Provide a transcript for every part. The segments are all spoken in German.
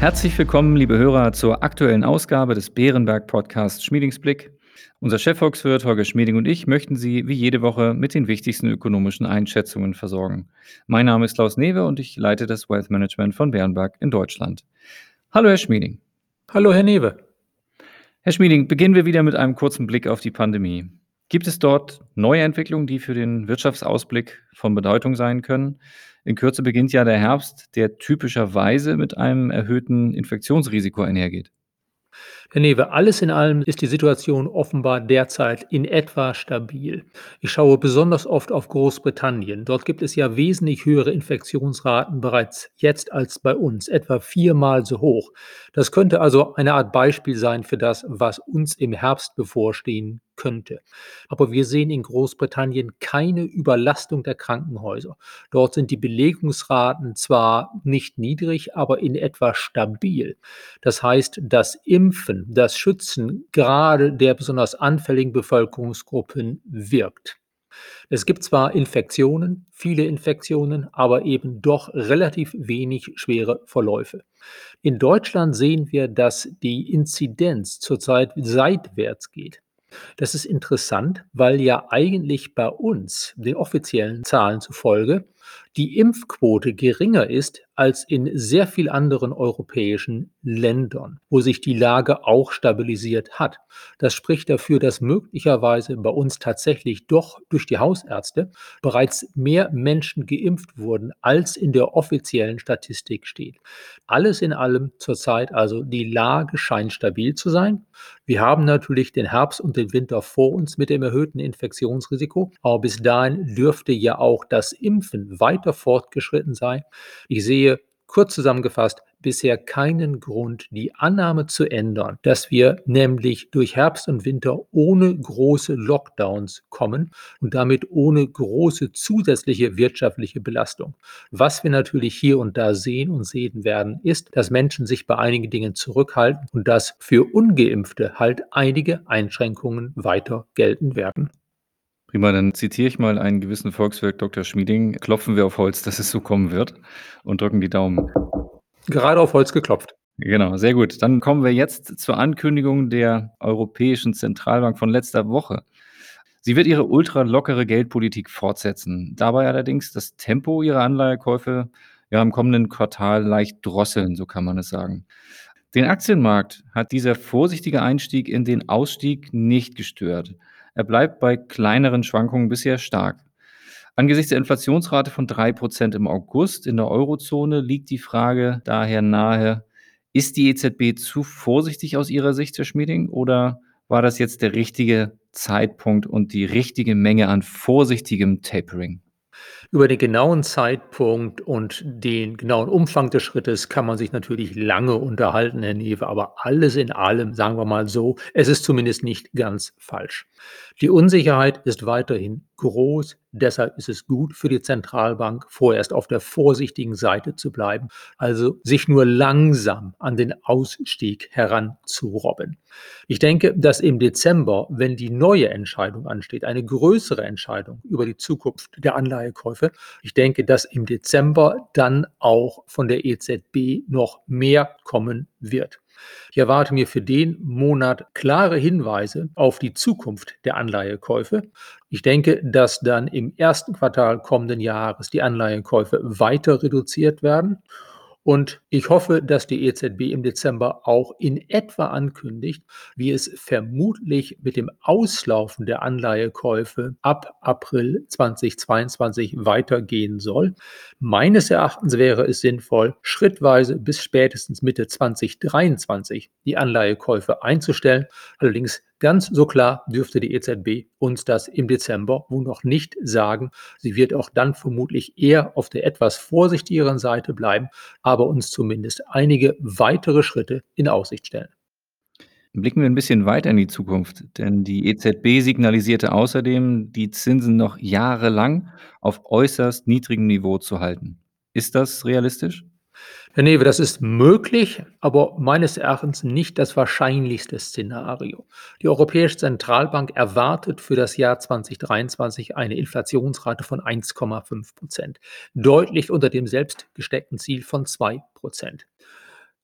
Herzlich willkommen, liebe Hörer, zur aktuellen Ausgabe des Bärenberg Podcasts Schmiedingsblick. Unser Chefvolkswirt Holger Schmieding und ich möchten Sie wie jede Woche mit den wichtigsten ökonomischen Einschätzungen versorgen. Mein Name ist Klaus Newe und ich leite das Wealth Management von Bärenberg in Deutschland. Hallo, Herr Schmieding. Hallo, Herr Newe. Herr Schmieding, beginnen wir wieder mit einem kurzen Blick auf die Pandemie. Gibt es dort neue Entwicklungen, die für den Wirtschaftsausblick von Bedeutung sein können? In Kürze beginnt ja der Herbst, der typischerweise mit einem erhöhten Infektionsrisiko einhergeht. Herr Newe, alles in allem ist die Situation offenbar derzeit in etwa stabil. Ich schaue besonders oft auf Großbritannien. Dort gibt es ja wesentlich höhere Infektionsraten bereits jetzt als bei uns, etwa viermal so hoch. Das könnte also eine Art Beispiel sein für das, was uns im Herbst bevorstehen könnte. Aber wir sehen in Großbritannien keine Überlastung der Krankenhäuser. Dort sind die Belegungsraten zwar nicht niedrig, aber in etwa stabil. Das heißt, das Impfen, das Schützen gerade der besonders anfälligen Bevölkerungsgruppen wirkt. Es gibt zwar Infektionen, viele Infektionen, aber eben doch relativ wenig schwere Verläufe. In Deutschland sehen wir, dass die Inzidenz zurzeit seitwärts geht. Das ist interessant, weil ja eigentlich bei uns, den offiziellen Zahlen zufolge, die Impfquote geringer ist als in sehr vielen anderen europäischen Ländern, wo sich die Lage auch stabilisiert hat. Das spricht dafür, dass möglicherweise bei uns tatsächlich doch durch die Hausärzte bereits mehr Menschen geimpft wurden, als in der offiziellen Statistik steht. Alles in allem zurzeit also die Lage scheint stabil zu sein. Wir haben natürlich den Herbst und den Winter vor uns mit dem erhöhten Infektionsrisiko, aber bis dahin dürfte ja auch das Impfen weiter fortgeschritten sein. Ich sehe kurz zusammengefasst bisher keinen Grund, die Annahme zu ändern, dass wir nämlich durch Herbst und Winter ohne große Lockdowns kommen und damit ohne große zusätzliche wirtschaftliche Belastung. Was wir natürlich hier und da sehen und sehen werden, ist, dass Menschen sich bei einigen Dingen zurückhalten und dass für ungeimpfte halt einige Einschränkungen weiter gelten werden. Prima, dann zitiere ich mal einen gewissen Volkswirt Dr. Schmieding. Klopfen wir auf Holz, dass es so kommen wird und drücken die Daumen. Gerade auf Holz geklopft. Genau, sehr gut. Dann kommen wir jetzt zur Ankündigung der Europäischen Zentralbank von letzter Woche. Sie wird ihre ultralockere Geldpolitik fortsetzen, dabei allerdings das Tempo ihrer Anleihekäufe ja im kommenden Quartal leicht drosseln, so kann man es sagen. Den Aktienmarkt hat dieser vorsichtige Einstieg in den Ausstieg nicht gestört. Er bleibt bei kleineren Schwankungen bisher stark. Angesichts der Inflationsrate von 3% im August in der Eurozone liegt die Frage daher nahe, ist die EZB zu vorsichtig aus Ihrer Sicht, Herr Schmieding, oder war das jetzt der richtige Zeitpunkt und die richtige Menge an vorsichtigem Tapering? Über den genauen Zeitpunkt und den genauen Umfang des Schrittes kann man sich natürlich lange unterhalten, Herr Newe, aber alles in allem, sagen wir mal so, es ist zumindest nicht ganz falsch. Die Unsicherheit ist weiterhin groß. Deshalb ist es gut für die Zentralbank, vorerst auf der vorsichtigen Seite zu bleiben, also sich nur langsam an den Ausstieg heranzurobben. Ich denke, dass im Dezember, wenn die neue Entscheidung ansteht, eine größere Entscheidung über die Zukunft der Anleihekäufe, ich denke, dass im Dezember dann auch von der EZB noch mehr kommen wird. Ich erwarte mir für den Monat klare Hinweise auf die Zukunft der Anleihekäufe. Ich denke, dass dann im ersten Quartal kommenden Jahres die Anleihekäufe weiter reduziert werden und ich hoffe, dass die EZB im Dezember auch in etwa ankündigt, wie es vermutlich mit dem Auslaufen der Anleihekäufe ab April 2022 weitergehen soll. Meines Erachtens wäre es sinnvoll, schrittweise bis spätestens Mitte 2023 die Anleihekäufe einzustellen. Allerdings Ganz so klar dürfte die EZB uns das im Dezember wohl noch nicht sagen. Sie wird auch dann vermutlich eher auf der etwas vorsichtigeren Seite bleiben, aber uns zumindest einige weitere Schritte in Aussicht stellen. Blicken wir ein bisschen weiter in die Zukunft, denn die EZB signalisierte außerdem, die Zinsen noch jahrelang auf äußerst niedrigem Niveau zu halten. Ist das realistisch? Herr Newe, das ist möglich, aber meines Erachtens nicht das wahrscheinlichste Szenario. Die Europäische Zentralbank erwartet für das Jahr 2023 eine Inflationsrate von 1,5 Prozent, deutlich unter dem selbst gesteckten Ziel von 2 Prozent.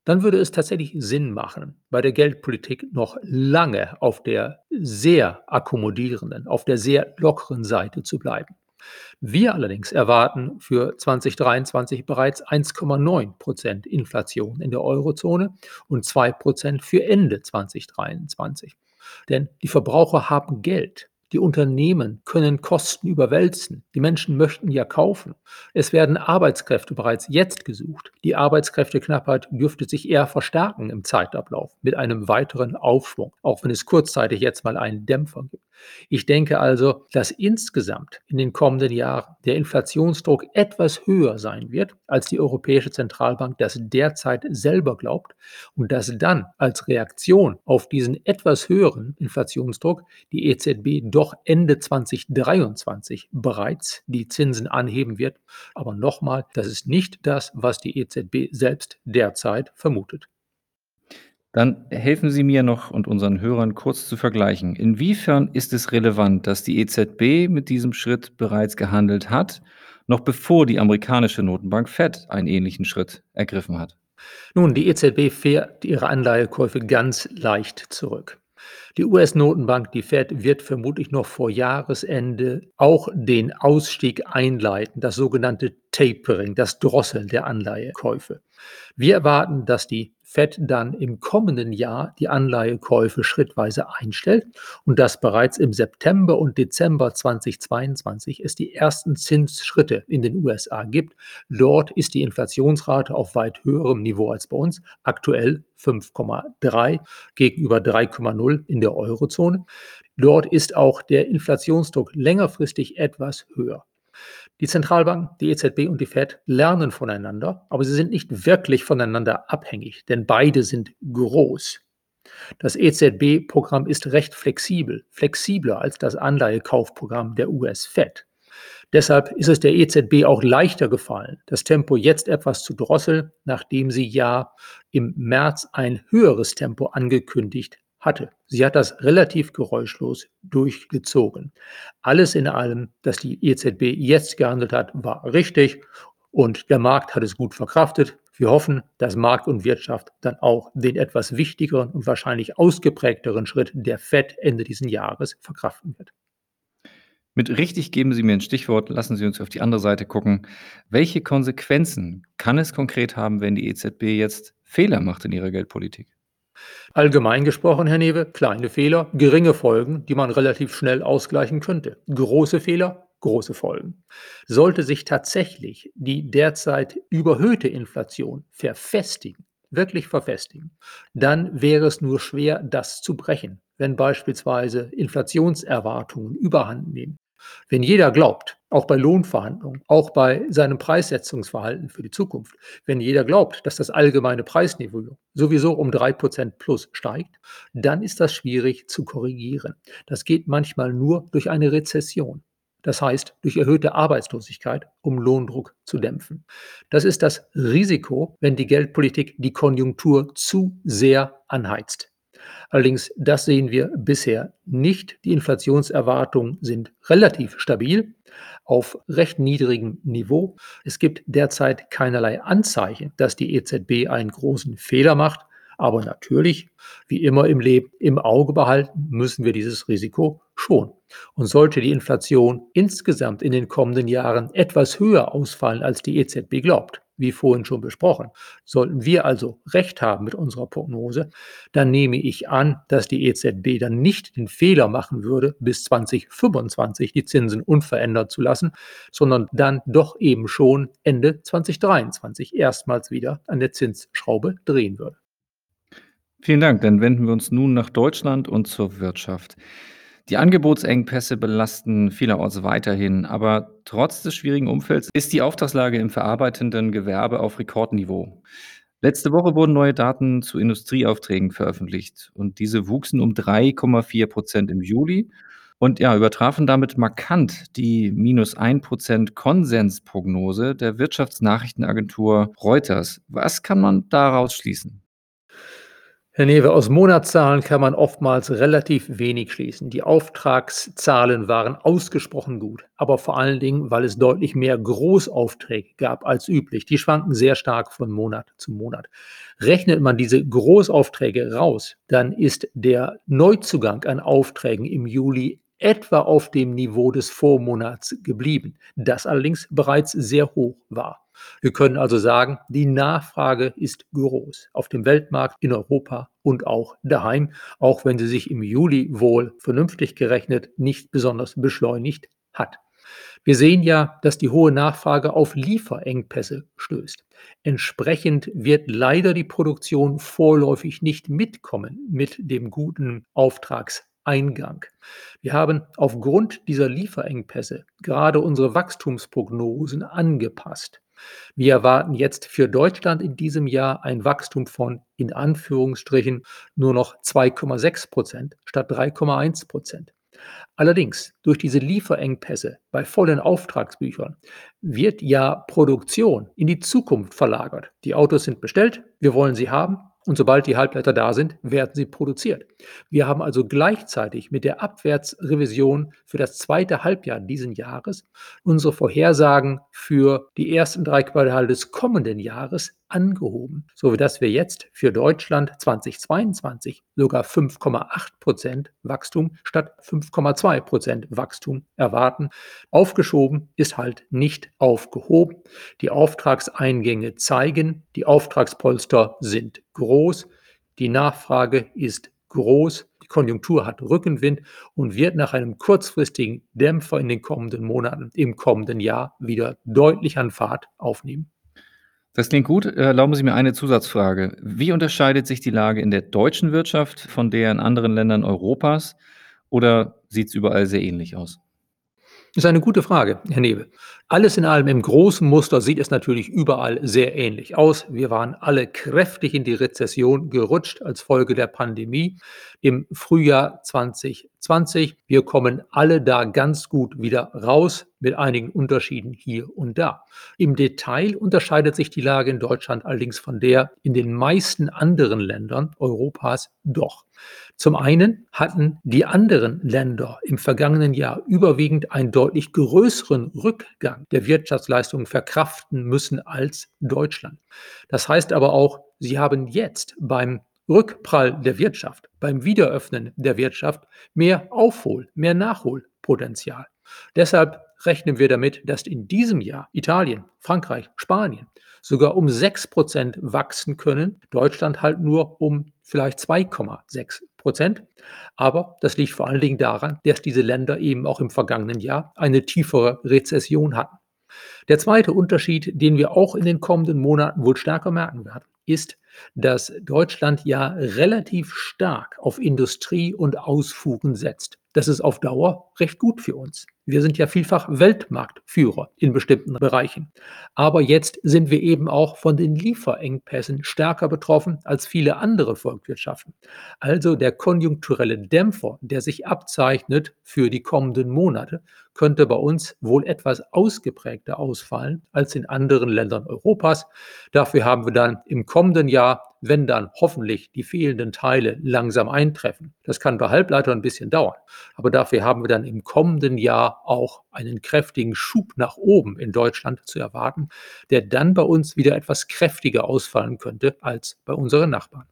dann würde es tatsächlich Sinn machen, bei der Geldpolitik noch lange auf der sehr akkommodierenden, auf der sehr lockeren Seite zu bleiben. Wir allerdings erwarten für 2023 bereits 1,9 Prozent Inflation in der Eurozone und 2 Prozent für Ende 2023. Denn die Verbraucher haben Geld. Die Unternehmen können Kosten überwälzen. Die Menschen möchten ja kaufen. Es werden Arbeitskräfte bereits jetzt gesucht. Die Arbeitskräfteknappheit dürfte sich eher verstärken im Zeitablauf mit einem weiteren Aufschwung, auch wenn es kurzzeitig jetzt mal einen Dämpfer gibt. Ich denke also, dass insgesamt in den kommenden Jahren der Inflationsdruck etwas höher sein wird, als die Europäische Zentralbank das derzeit selber glaubt und dass dann als Reaktion auf diesen etwas höheren Inflationsdruck die EZB doch Ende 2023 bereits die Zinsen anheben wird. Aber nochmal, das ist nicht das, was die EZB selbst derzeit vermutet. Dann helfen Sie mir noch und unseren Hörern kurz zu vergleichen. Inwiefern ist es relevant, dass die EZB mit diesem Schritt bereits gehandelt hat, noch bevor die amerikanische Notenbank Fed einen ähnlichen Schritt ergriffen hat? Nun, die EZB fährt ihre Anleihekäufe ganz leicht zurück. Die US-Notenbank, die Fed, wird vermutlich noch vor Jahresende auch den Ausstieg einleiten, das sogenannte Tapering, das Drosseln der Anleihekäufe. Wir erwarten, dass die Fed dann im kommenden Jahr die Anleihekäufe schrittweise einstellt und dass bereits im September und Dezember 2022 es die ersten Zinsschritte in den USA gibt. Dort ist die Inflationsrate auf weit höherem Niveau als bei uns, aktuell 5,3 gegenüber 3,0 in der Eurozone. Dort ist auch der Inflationsdruck längerfristig etwas höher. Die Zentralbank, die EZB und die Fed lernen voneinander, aber sie sind nicht wirklich voneinander abhängig, denn beide sind groß. Das EZB-Programm ist recht flexibel, flexibler als das Anleihekaufprogramm der US-Fed. Deshalb ist es der EZB auch leichter gefallen, das Tempo jetzt etwas zu drosseln, nachdem sie ja im März ein höheres Tempo angekündigt hatte. Sie hat das relativ geräuschlos durchgezogen. Alles in allem, dass die EZB jetzt gehandelt hat, war richtig und der Markt hat es gut verkraftet. Wir hoffen, dass Markt und Wirtschaft dann auch den etwas wichtigeren und wahrscheinlich ausgeprägteren Schritt der FED Ende dieses Jahres verkraften wird. Mit richtig geben Sie mir ein Stichwort, lassen Sie uns auf die andere Seite gucken. Welche Konsequenzen kann es konkret haben, wenn die EZB jetzt Fehler macht in ihrer Geldpolitik? Allgemein gesprochen, Herr Newe, kleine Fehler, geringe Folgen, die man relativ schnell ausgleichen könnte. Große Fehler, große Folgen. Sollte sich tatsächlich die derzeit überhöhte Inflation verfestigen, wirklich verfestigen, dann wäre es nur schwer, das zu brechen, wenn beispielsweise Inflationserwartungen überhand nehmen. Wenn jeder glaubt, auch bei Lohnverhandlungen, auch bei seinem Preissetzungsverhalten für die Zukunft, wenn jeder glaubt, dass das allgemeine Preisniveau sowieso um drei Prozent plus steigt, dann ist das schwierig zu korrigieren. Das geht manchmal nur durch eine Rezession. Das heißt, durch erhöhte Arbeitslosigkeit, um Lohndruck zu dämpfen. Das ist das Risiko, wenn die Geldpolitik die Konjunktur zu sehr anheizt. Allerdings, das sehen wir bisher nicht. Die Inflationserwartungen sind relativ stabil auf recht niedrigem Niveau. Es gibt derzeit keinerlei Anzeichen, dass die EZB einen großen Fehler macht. Aber natürlich, wie immer im Leben, im Auge behalten müssen wir dieses Risiko schon. Und sollte die Inflation insgesamt in den kommenden Jahren etwas höher ausfallen, als die EZB glaubt, wie vorhin schon besprochen. Sollten wir also recht haben mit unserer Prognose, dann nehme ich an, dass die EZB dann nicht den Fehler machen würde, bis 2025 die Zinsen unverändert zu lassen, sondern dann doch eben schon Ende 2023 erstmals wieder an der Zinsschraube drehen würde. Vielen Dank. Dann wenden wir uns nun nach Deutschland und zur Wirtschaft. Die Angebotsengpässe belasten vielerorts weiterhin, aber trotz des schwierigen Umfelds ist die Auftragslage im verarbeitenden Gewerbe auf Rekordniveau. Letzte Woche wurden neue Daten zu Industrieaufträgen veröffentlicht und diese wuchsen um 3,4 Prozent im Juli und ja, übertrafen damit markant die minus 1 Prozent Konsensprognose der Wirtschaftsnachrichtenagentur Reuters. Was kann man daraus schließen? Herr Newe, aus Monatszahlen kann man oftmals relativ wenig schließen. Die Auftragszahlen waren ausgesprochen gut, aber vor allen Dingen, weil es deutlich mehr Großaufträge gab als üblich. Die schwanken sehr stark von Monat zu Monat. Rechnet man diese Großaufträge raus, dann ist der Neuzugang an Aufträgen im Juli etwa auf dem Niveau des Vormonats geblieben, das allerdings bereits sehr hoch war. Wir können also sagen, die Nachfrage ist groß auf dem Weltmarkt, in Europa und auch daheim, auch wenn sie sich im Juli wohl vernünftig gerechnet nicht besonders beschleunigt hat. Wir sehen ja, dass die hohe Nachfrage auf Lieferengpässe stößt. Entsprechend wird leider die Produktion vorläufig nicht mitkommen mit dem guten Auftragseingang. Wir haben aufgrund dieser Lieferengpässe gerade unsere Wachstumsprognosen angepasst. Wir erwarten jetzt für Deutschland in diesem Jahr ein Wachstum von in Anführungsstrichen nur noch 2,6 Prozent statt 3,1 Prozent. Allerdings durch diese Lieferengpässe bei vollen Auftragsbüchern wird ja Produktion in die Zukunft verlagert. Die Autos sind bestellt, wir wollen sie haben, und sobald die Halbleiter da sind, werden sie produziert. Wir haben also gleichzeitig mit der Abwärtsrevision für das zweite Halbjahr diesen Jahres unsere Vorhersagen für die ersten drei Quartale des kommenden Jahres angehoben, so dass wir jetzt für Deutschland 2022 sogar 5,8 Prozent Wachstum statt 5,2 Prozent Wachstum erwarten. Aufgeschoben ist halt nicht aufgehoben. Die Auftragseingänge zeigen, die Auftragspolster sind groß, die Nachfrage ist groß, die Konjunktur hat Rückenwind und wird nach einem kurzfristigen Dämpfer in den kommenden Monaten im kommenden Jahr wieder deutlich an Fahrt aufnehmen. Das klingt gut. Erlauben Sie mir eine Zusatzfrage. Wie unterscheidet sich die Lage in der deutschen Wirtschaft von der in anderen Ländern Europas oder sieht es überall sehr ähnlich aus? Ist eine gute Frage, Herr Newe. Alles in allem im großen Muster sieht es natürlich überall sehr ähnlich aus. Wir waren alle kräftig in die Rezession gerutscht als Folge der Pandemie im Frühjahr 2020. Wir kommen alle da ganz gut wieder raus mit einigen Unterschieden hier und da. Im Detail unterscheidet sich die Lage in Deutschland allerdings von der in den meisten anderen Ländern Europas doch. Zum einen hatten die anderen Länder im vergangenen Jahr überwiegend einen deutlich größeren Rückgang der Wirtschaftsleistungen verkraften müssen als Deutschland. Das heißt aber auch, sie haben jetzt beim Rückprall der Wirtschaft, beim Wiederöffnen der Wirtschaft mehr Aufhol-, mehr Nachholpotenzial. Deshalb rechnen wir damit, dass in diesem Jahr Italien, Frankreich, Spanien sogar um 6 Prozent wachsen können, Deutschland halt nur um vielleicht 2,6 Prozent. Aber das liegt vor allen Dingen daran, dass diese Länder eben auch im vergangenen Jahr eine tiefere Rezession hatten. Der zweite Unterschied, den wir auch in den kommenden Monaten wohl stärker merken werden, ist, dass Deutschland ja relativ stark auf Industrie und Ausfuhren setzt. Das ist auf Dauer recht gut für uns. Wir sind ja vielfach Weltmarktführer in bestimmten Bereichen. Aber jetzt sind wir eben auch von den Lieferengpässen stärker betroffen als viele andere Volkswirtschaften. Also der konjunkturelle Dämpfer, der sich abzeichnet für die kommenden Monate, könnte bei uns wohl etwas ausgeprägter ausfallen als in anderen Ländern Europas. Dafür haben wir dann im kommenden Jahr wenn dann hoffentlich die fehlenden Teile langsam eintreffen. Das kann bei Halbleitern ein bisschen dauern. Aber dafür haben wir dann im kommenden Jahr auch einen kräftigen Schub nach oben in Deutschland zu erwarten, der dann bei uns wieder etwas kräftiger ausfallen könnte als bei unseren Nachbarn.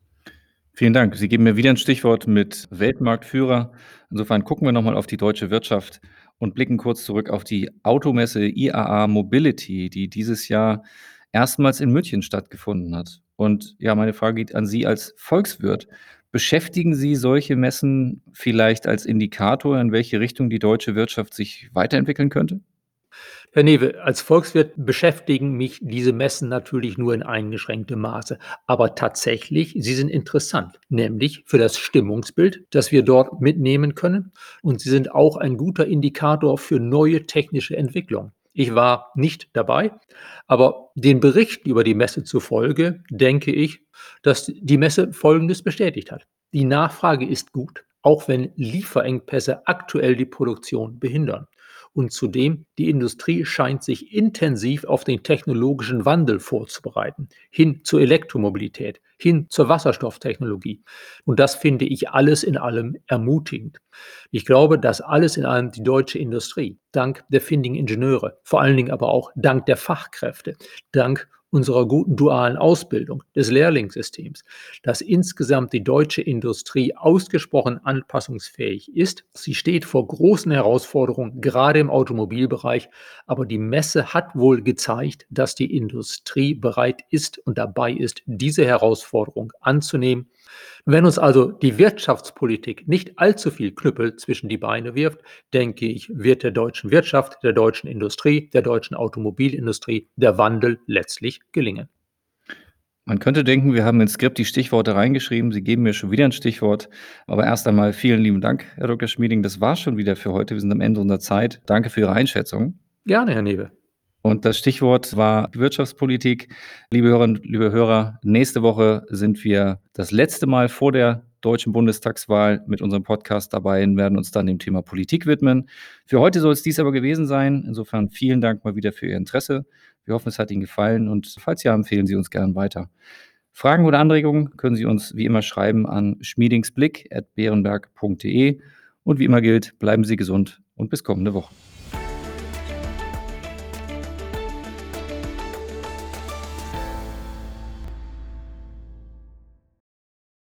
Vielen Dank. Sie geben mir wieder ein Stichwort mit Weltmarktführer. Insofern gucken wir nochmal auf die deutsche Wirtschaft und blicken kurz zurück auf die Automesse IAA Mobility, die dieses Jahr erstmals in München stattgefunden hat. Und ja, meine Frage geht an Sie als Volkswirt. Beschäftigen Sie solche Messen vielleicht als Indikator, in welche Richtung die deutsche Wirtschaft sich weiterentwickeln könnte? Herr Newe, als Volkswirt beschäftigen mich diese Messen natürlich nur in eingeschränktem Maße. Aber tatsächlich, sie sind interessant, nämlich für das Stimmungsbild, das wir dort mitnehmen können. Und sie sind auch ein guter Indikator für neue technische Entwicklungen. Ich war nicht dabei, aber den Berichten über die Messe zufolge denke ich, dass die Messe Folgendes bestätigt hat. Die Nachfrage ist gut, auch wenn Lieferengpässe aktuell die Produktion behindern. Und zudem, die Industrie scheint sich intensiv auf den technologischen Wandel vorzubereiten, hin zur Elektromobilität, hin zur Wasserstofftechnologie. Und das finde ich alles in allem ermutigend. Ich glaube, dass alles in allem die deutsche Industrie, dank der findigen Ingenieure, vor allen Dingen aber auch dank der Fachkräfte, dank unserer guten dualen Ausbildung, des Lehrlingssystems, dass insgesamt die deutsche Industrie ausgesprochen anpassungsfähig ist. Sie steht vor großen Herausforderungen, gerade im Automobilbereich, aber die Messe hat wohl gezeigt, dass die Industrie bereit ist und dabei ist, diese Herausforderung anzunehmen wenn uns also die Wirtschaftspolitik nicht allzu viel Knüppel zwischen die Beine wirft, denke ich, wird der deutschen Wirtschaft, der deutschen Industrie, der deutschen Automobilindustrie der Wandel letztlich gelingen. Man könnte denken, wir haben ins Skript die Stichworte reingeschrieben. Sie geben mir schon wieder ein Stichwort. Aber erst einmal vielen lieben Dank, Herr Dr. Schmieding. Das war schon wieder für heute. Wir sind am Ende unserer Zeit. Danke für Ihre Einschätzung. Gerne, Herr Newe. Und das Stichwort war Wirtschaftspolitik. Liebe Hörerinnen, liebe Hörer, nächste Woche sind wir das letzte Mal vor der deutschen Bundestagswahl mit unserem Podcast dabei und werden uns dann dem Thema Politik widmen. Für heute soll es dies aber gewesen sein. Insofern vielen Dank mal wieder für Ihr Interesse. Wir hoffen, es hat Ihnen gefallen und falls ja, empfehlen Sie uns gern weiter. Fragen oder Anregungen können Sie uns wie immer schreiben an schmiedingsblick.bärenberg.de und wie immer gilt, bleiben Sie gesund und bis kommende Woche.